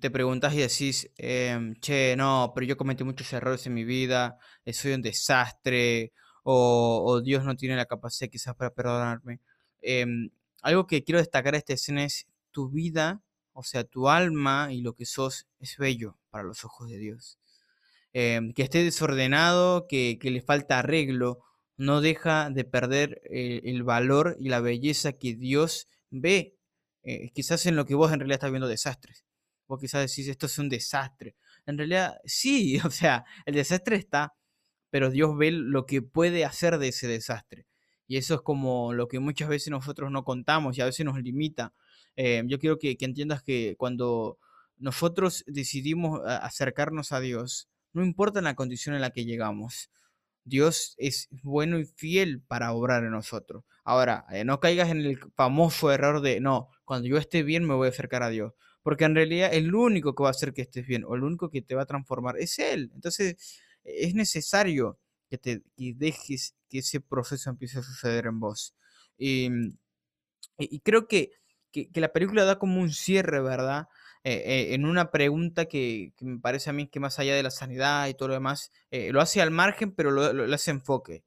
te preguntas y decís, em, che, no, pero yo cometí muchos errores en mi vida, eh, soy un desastre, o, Dios no tiene la capacidad quizás para perdonarme. Em, algo que quiero destacar de esta escena es tu vida, o sea, tu alma y lo que sos es bello para los ojos de Dios. que esté desordenado, que, que le falta arreglo, no deja de perder eh, el valor y la belleza que Dios ve. Eh, quizás en lo que vos en realidad estás viendo desastres. Vos quizás decís, esto es un desastre. En realidad, sí, o sea, el desastre está, pero Dios ve lo que puede hacer de ese desastre. Y eso es como lo que muchas veces nosotros no contamos y a veces nos limita. Eh, yo quiero que, que entiendas que cuando nosotros decidimos acercarnos a Dios, no importa la condición en la que llegamos, Dios es bueno y fiel para obrar en nosotros. Ahora, eh, no caigas en el famoso error de, no, cuando yo esté bien me voy a acercar a Dios. Porque en realidad el único que va a hacer que estés bien o el único que te va a transformar es Él. Entonces es necesario que te dejes que ese proceso empiece a suceder en vos. Y, creo que, que, la película da como un cierre, ¿verdad? Eh, eh, en una pregunta que, me parece a mí que más allá de la sanidad y todo lo demás, eh, lo hace al margen, pero lo, hace enfoque.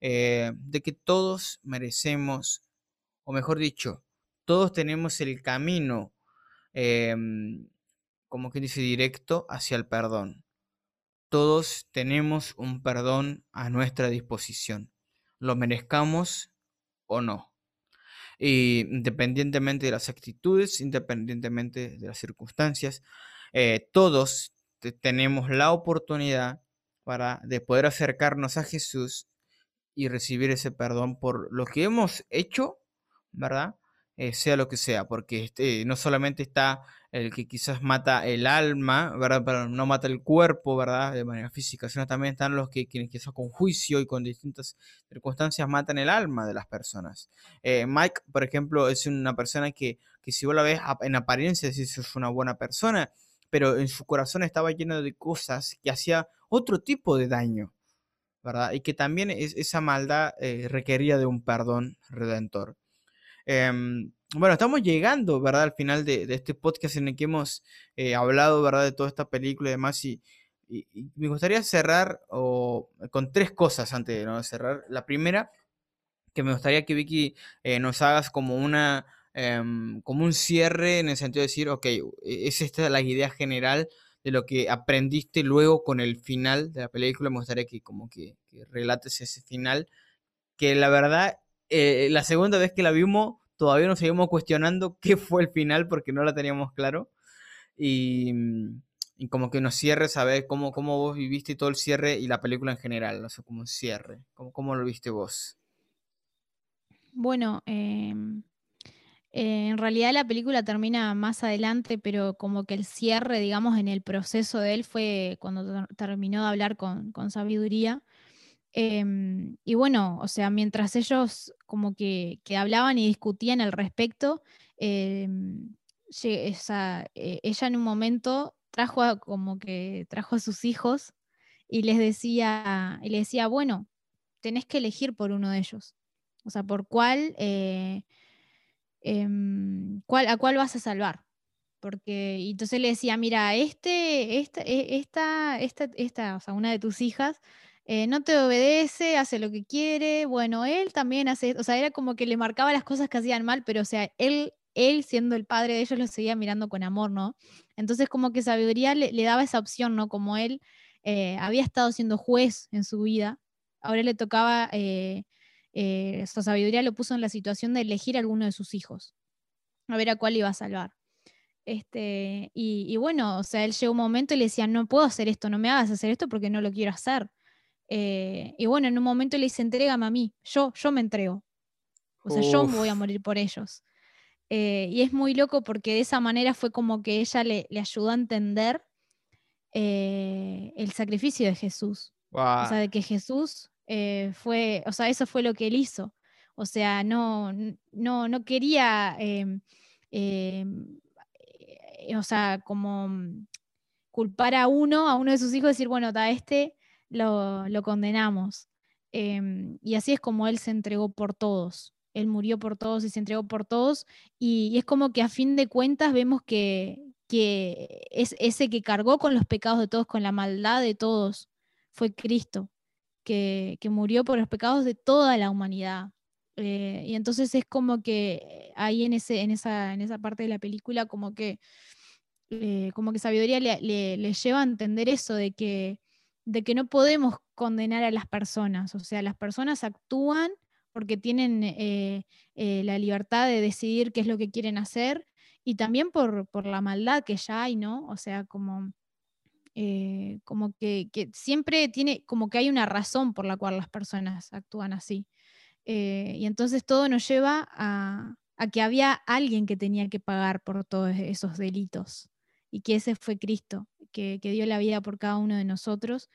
de que todos merecemos, o mejor dicho, todos tenemos el camino, em, como que dice, directo hacia el perdón. Todos tenemos un perdón a nuestra disposición, lo merezcamos o no. Y independientemente de las actitudes, independientemente de las circunstancias, eh, todos tenemos la oportunidad para de poder acercarnos a Jesús y recibir ese perdón por lo que hemos hecho, ¿verdad? Eh, sea lo que sea, porque este, no solamente está el que quizás mata el alma, ¿verdad? Pero no mata el cuerpo, ¿verdad? De manera física, sino también están los que quienes quizás con juicio y con distintas circunstancias matan el alma de las personas. Eh, Mike, por ejemplo, es una persona que, que si vos la ves en apariencia, decís es una buena persona, pero en su corazón estaba lleno de cosas que hacía otro tipo de daño, ¿verdad? Y que también es, esa maldad eh, requería de un perdón redentor. Em, bueno, estamos llegando, ¿verdad? Al final de, este podcast en el que hemos eh, hablado, ¿verdad? De toda esta película y demás. Y, me gustaría cerrar con tres cosas antes de cerrar. La primera, que me gustaría que Vicky eh, nos hagas como una... Em, como un cierre en el sentido de decir, ok, e, es esta la idea general de lo que aprendiste luego con el final de la película. Me gustaría que como que, que relates ese final, que la verdad eh, la segunda vez que la vimos, todavía nos seguimos cuestionando qué fue el final porque no la teníamos claro. Y, mm, como que nos cierre, saber cómo, cómo vos viviste todo el cierre y la película en general, no sé, como un cierre. ¿Cómo, ¿Cómo, lo viste vos? Bueno, em, eh, en realidad la película termina más adelante, pero como que el cierre, digamos, en el proceso de él fue cuando terminó de hablar con, con sabiduría Em, y bueno, o sea, mientras ellos como que, hablaban y discutían al respecto, em, eh, ella en un momento trajo a, como que trajo a sus hijos y les decía, y les decía, bueno, tenés que elegir por uno de ellos. O sea, por cuál, eh, em, cuál a cuál vas a salvar. Porque, y entonces le decía, mira, este, esta, e, esta, esta, esta, o sea, una de tus hijas eh, no te obedece, hace lo que quiere, bueno, él también hace, o sea, era como que le marcaba las cosas que hacían mal, pero o sea, él, él siendo el padre de ellos lo seguía mirando con amor, ¿no? Entonces como que sabiduría le, daba esa opción, ¿no? Como él eh, había estado siendo juez en su vida, ahora le tocaba, eh, su sabiduría lo puso en la situación de elegir a alguno de sus hijos, a ver a cuál iba a salvar. Este, y, y, bueno, o sea, él llegó un momento y le decía, no puedo hacer esto, no me hagas hacer esto porque no lo quiero hacer. Eh, y bueno, en un momento le dice, entrégame a mí, yo, yo me entrego. O sea, yo voy a morir por ellos. Eh, y es muy loco porque de esa manera fue como que ella le, ayudó a entender eh, el sacrificio de Jesús. O sea, de que Jesús fue, o sea, eso fue lo que él hizo. O sea, no, no, no quería, em, em, o sea, como mm, culpar a uno, a uno de sus hijos, decir, bueno, da este lo, condenamos. Em, y así es como Él se entregó por todos. Él murió por todos y se entregó por todos. Y, es como que a fin de cuentas vemos que, que es ese que cargó con los pecados de todos, con la maldad de todos, fue Cristo, que, murió por los pecados de toda la humanidad. Eh, y entonces es como que ahí en, ese, en, esa, en esa parte de la película, como que, eh, como que sabiduría le, lleva a entender eso de que de que no podemos condenar a las personas, o sea, las personas actúan porque tienen eh, eh, la libertad de decidir qué es lo que quieren hacer y también por, la maldad que ya hay, ¿no? O sea, como, eh, como que, siempre tiene, como que hay una razón por la cual las personas actúan así. Y entonces todo nos lleva a, que había alguien que tenía que pagar por todos esos delitos y que ese fue Cristo, que, dio la vida por cada uno de nosotros.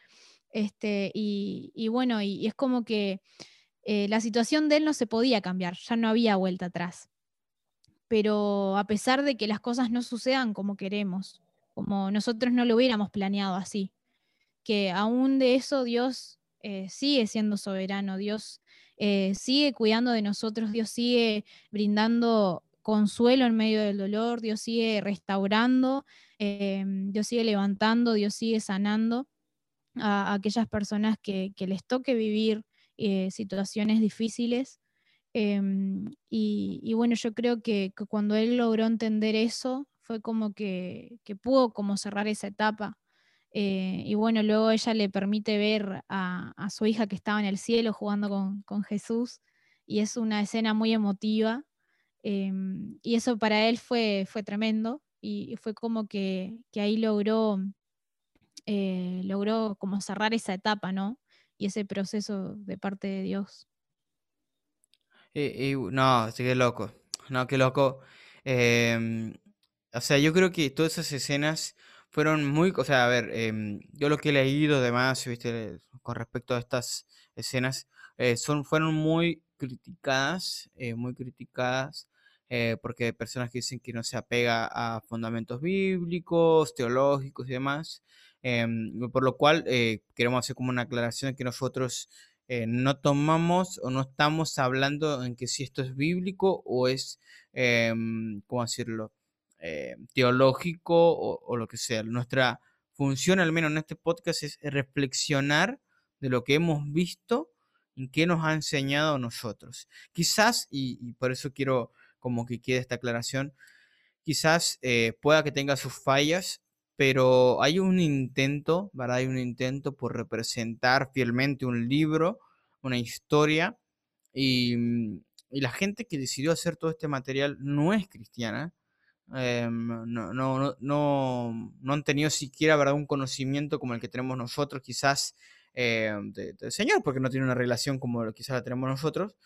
Este, y, bueno, y, es como que eh, la situación de él no se podía cambiar, ya no había vuelta atrás. Pero a pesar de que las cosas no sucedan como queremos, como nosotros no lo hubiéramos planeado así, que aún de eso Dios eh, sigue siendo soberano, Dios eh, sigue cuidando de nosotros, Dios sigue brindando consuelo en medio del dolor, Dios sigue restaurando, em, Dios sigue levantando, Dios sigue sanando a, aquellas personas que, les toque vivir eh, situaciones difíciles. Em, y, bueno, yo creo que, cuando él logró entender eso, fue como que, pudo como cerrar esa etapa eh, y bueno, luego ella le permite ver a, su hija que estaba en el cielo jugando con, Jesús y es una escena muy emotiva. Em, y eso para él fue, fue tremendo y fue como que, ahí logró, eh, logró como cerrar esa etapa, ¿no? Y ese proceso de parte de Dios. Y, no, qué loco. No, qué loco. Em, o sea, yo creo que todas esas escenas fueron muy, o sea, a ver, em, yo lo que he leído demás, viste, con respecto a estas escenas, eh, son, fueron muy criticadas, eh, muy criticadas, eh, porque hay personas que dicen que no se apega a fundamentos bíblicos, teológicos y demás, em, por lo cual queremos hacer como una aclaración de que nosotros no tomamos o no estamos hablando en que si esto es bíblico o es, em, ¿cómo decirlo? Eh, teológico o, lo que sea. Nuestra función, al menos en este podcast, es reflexionar de lo que hemos visto y qué nos ha enseñado a nosotros. Quizás, y, por eso quiero como que quede esta aclaración, quizás eh, pueda que tenga sus fallas, pero hay un intento, ¿verdad? Hay un intento por representar fielmente un libro, una historia, y, y la gente que decidió hacer todo este material no es cristiana, Em, no, no, no, no, han tenido siquiera ¿verdad? un conocimiento como el que tenemos nosotros, quizás em, del Señor, porque no tiene una relación como quizás la tenemos nosotros,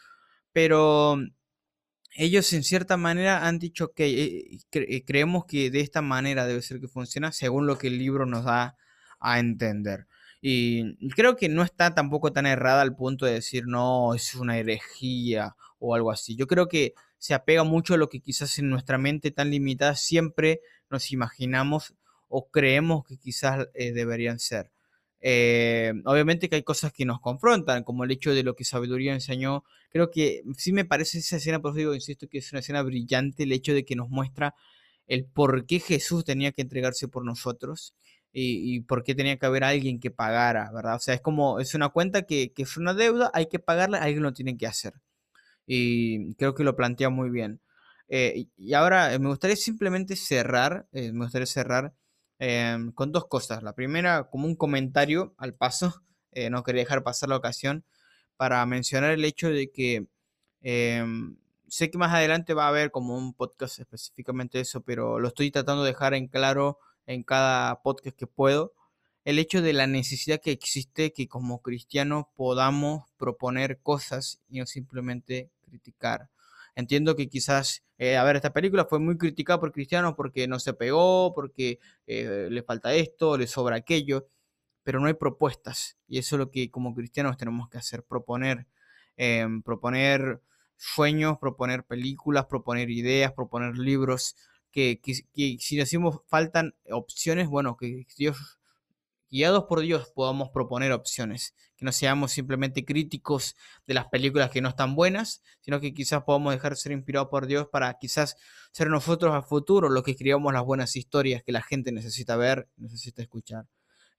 pero ellos en cierta manera han dicho que eh, creemos que de esta manera debe ser que funciona según lo que el libro nos da a entender. Y creo que no está tampoco tan errada al punto de decir, no, es una herejía o algo así. Yo creo que se apega mucho a lo que quizás en nuestra mente tan limitada siempre nos imaginamos o creemos que quizás eh, deberían ser. Eh, obviamente que hay cosas que nos confrontan, como el hecho de lo que sabiduría enseñó. Creo que sí me parece esa escena, por eso digo, insisto, que es una escena brillante, el hecho de que nos muestra el por qué Jesús tenía que entregarse por nosotros y, por qué tenía que haber alguien que pagara, ¿verdad? O sea, es como, es una cuenta que, es una deuda, hay que pagarla, alguien lo tiene que hacer y creo que lo plantea muy bien. Eh, y ahora eh, me gustaría simplemente cerrar, me gustaría cerrar em, con dos cosas. La primera, como un comentario al paso, no quería dejar pasar la ocasión para mencionar el hecho de que em, sé que más adelante va a haber como un podcast específicamente eso, pero lo estoy tratando de dejar en claro en cada podcast que puedo el hecho de la necesidad que existe que como cristianos podamos proponer cosas y no simplemente criticar. Entiendo que quizás, eh, a ver, esta película fue muy criticada por cristianos porque no se pegó, porque eh, le falta esto, le sobra aquello, pero no hay propuestas. Y eso es lo que como cristianos tenemos que hacer, proponer, em, proponer sueños, proponer películas, proponer ideas, proponer libros, que, que si decimos faltan opciones, bueno, que Dios guiados por Dios, podamos proponer opciones, que no seamos simplemente críticos de las películas que no están buenas, sino que quizás podamos dejar de ser inspirados por Dios para quizás ser nosotros a futuro los que escribamos las buenas historias que la gente necesita ver, necesita escuchar.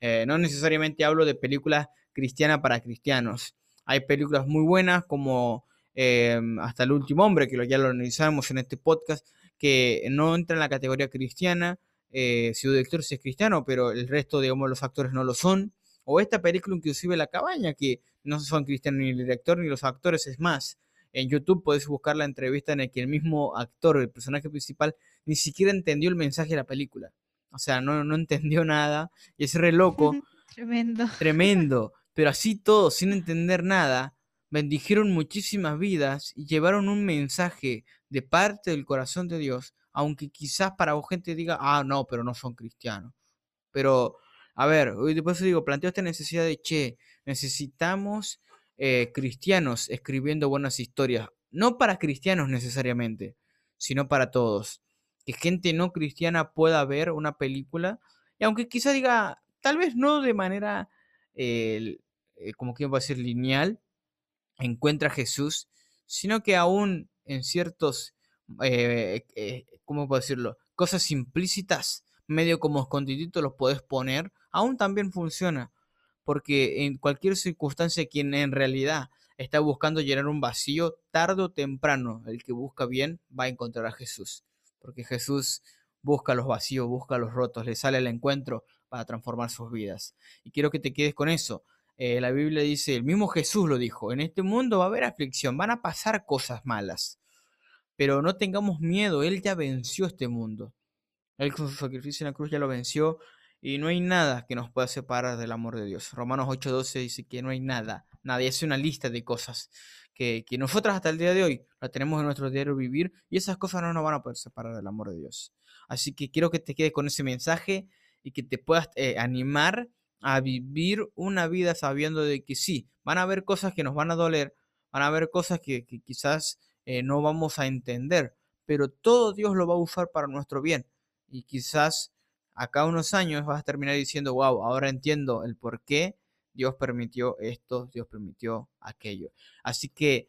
Eh, no necesariamente hablo de películas cristianas para cristianos. Hay películas muy buenas como eh, Hasta el último hombre, que ya lo analizamos en este podcast, que no entra en la categoría cristiana, eh, si un director es cristiano, pero el resto, digamos, los actores no lo son. O esta película, inclusive La Cabaña, que no son cristianos ni el director ni los actores, es más. En YouTube puedes buscar la entrevista en la que el mismo actor, el personaje principal, ni siquiera entendió el mensaje de la película. O sea, no, no entendió nada. Y es re loco. Tremendo. Tremendo. Pero así todo, sin entender nada, bendijeron muchísimas vidas y llevaron un mensaje de parte del corazón de Dios, aunque quizás para vos gente diga, ah, no, pero no son cristianos. Pero, a ver, después digo, planteo esta necesidad de, che, necesitamos eh, cristianos escribiendo buenas historias, no para cristianos necesariamente, sino para todos. Que gente no cristiana pueda ver una película, y aunque quizá diga, tal vez no de manera, eh, como que va a decir, lineal, encuentra a Jesús, sino que aún en ciertos, ¿cómo puedo decirlo? Cosas implícitas, medio como escondidito los puedes poner, aún también funciona porque en cualquier circunstancia quien en realidad está buscando llenar un vacío, tarde o temprano, el que busca bien va a encontrar a Jesús, porque Jesús busca los vacíos, busca los rotos, le sale al encuentro para transformar sus vidas. Y quiero que te quedes con eso. Eh, la Biblia dice, el mismo Jesús lo dijo, en este mundo va a haber aflicción, van a pasar cosas malas, pero no tengamos miedo, Él ya venció este mundo. Él con su sacrificio en la cruz ya lo venció y no hay nada que nos pueda separar del amor de Dios. Romanos 8:12 dice que no hay nada, nadie, hace una lista de cosas que, que nosotras hasta el día de hoy la tenemos en nuestro diario vivir y esas cosas no nos van a poder separar del amor de Dios. Así que quiero que te quedes con ese mensaje y que te puedas eh, animar a vivir una vida sabiendo de que sí, van a haber cosas que nos van a doler, van a haber cosas que, quizás eh, no vamos a entender, pero todo Dios lo va a usar para nuestro bien. Y quizás acá unos años vas a terminar diciendo, wow, ahora entiendo el por qué Dios permitió esto, Dios permitió aquello. Así que,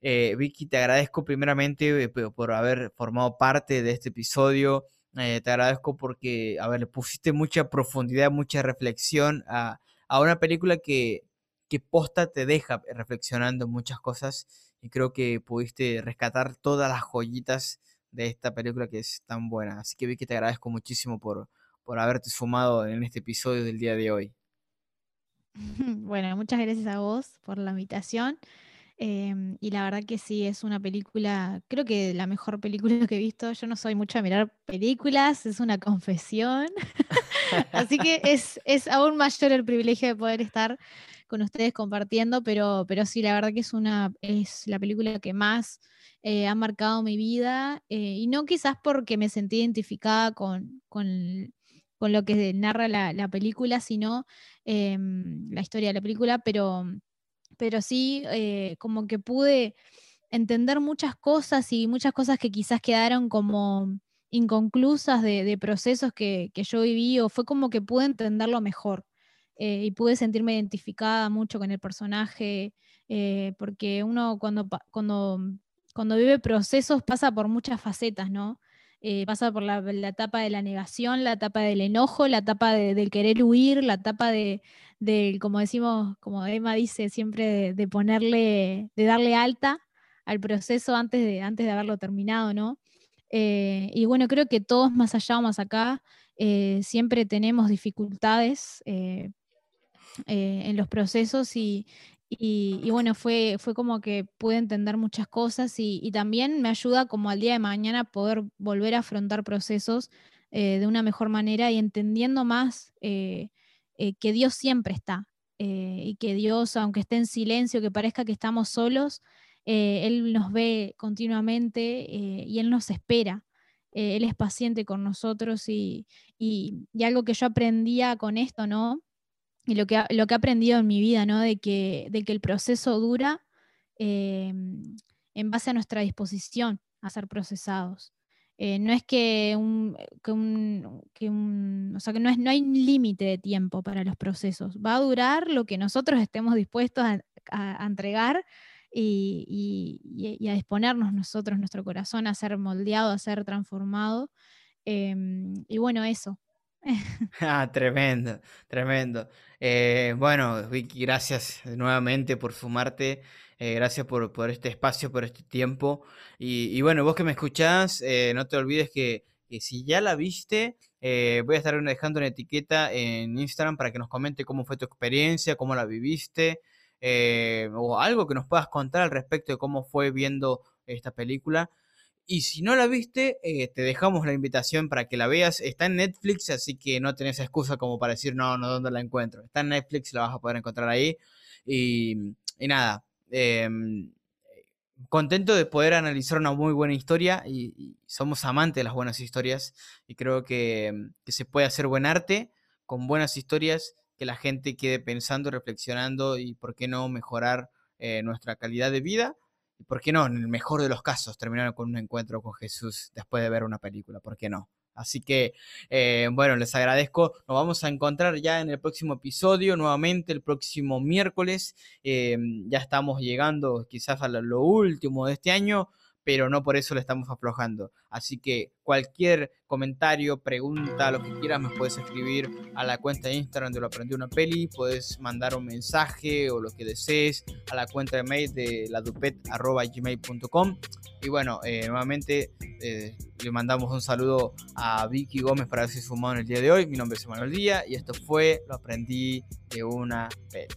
eh, Vicky, te agradezco primeramente eh, por haber formado parte de este episodio. Te agradezco porque, a ver, le pusiste mucha profundidad, mucha reflexión a, a una película que, que posta te deja reflexionando muchas cosas y creo que pudiste rescatar todas las joyitas de esta película que es tan buena. Así que Vicky, te agradezco muchísimo por, por haberte sumado en este episodio del día de hoy. Bueno, muchas gracias a vos por la invitación. Em, y la verdad que sí, es una película, creo que la mejor película que he visto. Yo no soy mucho a mirar películas, es una confesión. Así que es, es aún mayor el privilegio de poder estar con ustedes compartiendo, pero, pero sí, la verdad que es una, es la película que más eh, ha marcado mi vida. Eh, y no quizás porque me sentí identificada con, con con lo que narra la, película, sino em, la historia de la película, pero, pero sí eh, como que pude entender muchas cosas y muchas cosas que quizás quedaron como inconclusas de, procesos que, yo viví, o fue como que pude entenderlo mejor. Eh, y pude sentirme identificada mucho con el personaje, eh, porque uno cuando, cuando, cuando vive procesos pasa por muchas facetas, ¿no? Eh, pasa por la, etapa de la negación, la etapa del enojo, la etapa del querer huir, la etapa de, como decimos, como Emma dice, siempre de, ponerle, de darle alta al proceso antes de, antes de haberlo terminado, ¿no? Y bueno, creo que todos más allá o más acá siempre tenemos dificultades en los procesos y, y, bueno, fue, fue como que pude entender muchas cosas y, también me ayuda como al día de mañana poder volver a afrontar procesos eh, de una mejor manera y entendiendo más eh, eh, que Dios siempre está y que Dios, aunque esté en silencio, que parezca que estamos solos, Él nos ve continuamente y Él nos espera. él es paciente con nosotros y, y algo que yo aprendía con esto, ¿no? Y lo que, lo que he aprendido en mi vida, ¿no? De que, de que el proceso dura eh, en base a nuestra disposición a ser procesados. Eh, no es que un, que un, o sea, que no, es, no hay límite de tiempo para los procesos. Va a durar lo que nosotros estemos dispuestos a, entregar y, y, a disponernos nosotros, nuestro corazón, a ser moldeado, a ser transformado. Em, y bueno, eso, Ah, tremendo, tremendo. Eh, bueno, Vicky, gracias nuevamente por sumarte. Eh, gracias por, por, este espacio, por este tiempo. Y, bueno, vos que me escuchás, eh, no te olvides que, si ya la viste, voy a estar dejando una etiqueta en Instagram para que nos comente cómo fue tu experiencia, cómo la viviste, o algo que nos puedas contar al respecto de cómo fue viendo esta película. Y si no la viste, eh, te dejamos la invitación para que la veas. Está en Netflix, así que no tenés excusa como para decir, no, no, ¿dónde la encuentro? Está en Netflix, la vas a poder encontrar ahí. Y, nada, em, contento de poder analizar una muy buena historia y, somos amantes de las buenas historias y creo que, se puede hacer buen arte con buenas historias que la gente quede pensando, reflexionando y por qué no mejorar eh, nuestra calidad de vida por qué no, en el mejor de los casos, terminar con un encuentro con Jesús después de ver una película, ¿por qué no? Así que, eh, bueno, les agradezco. Nos vamos a encontrar ya en el próximo episodio, nuevamente el próximo miércoles. Eh, ya estamos llegando quizás a lo último de este año pero no por eso le estamos aflojando. Así que cualquier comentario, pregunta, lo que quieras, me puedes escribir a la cuenta de Instagram de Lo Aprendí Una Peli, puedes mandar un mensaje o lo que desees a la cuenta de mail de ladupet.gmail.com y bueno, eh, nuevamente eh, le mandamos un saludo a Vicky Gómez para haberse sumado en el día de hoy. Mi nombre es Emanuel Díaz y esto fue Lo Aprendí de Una Peli.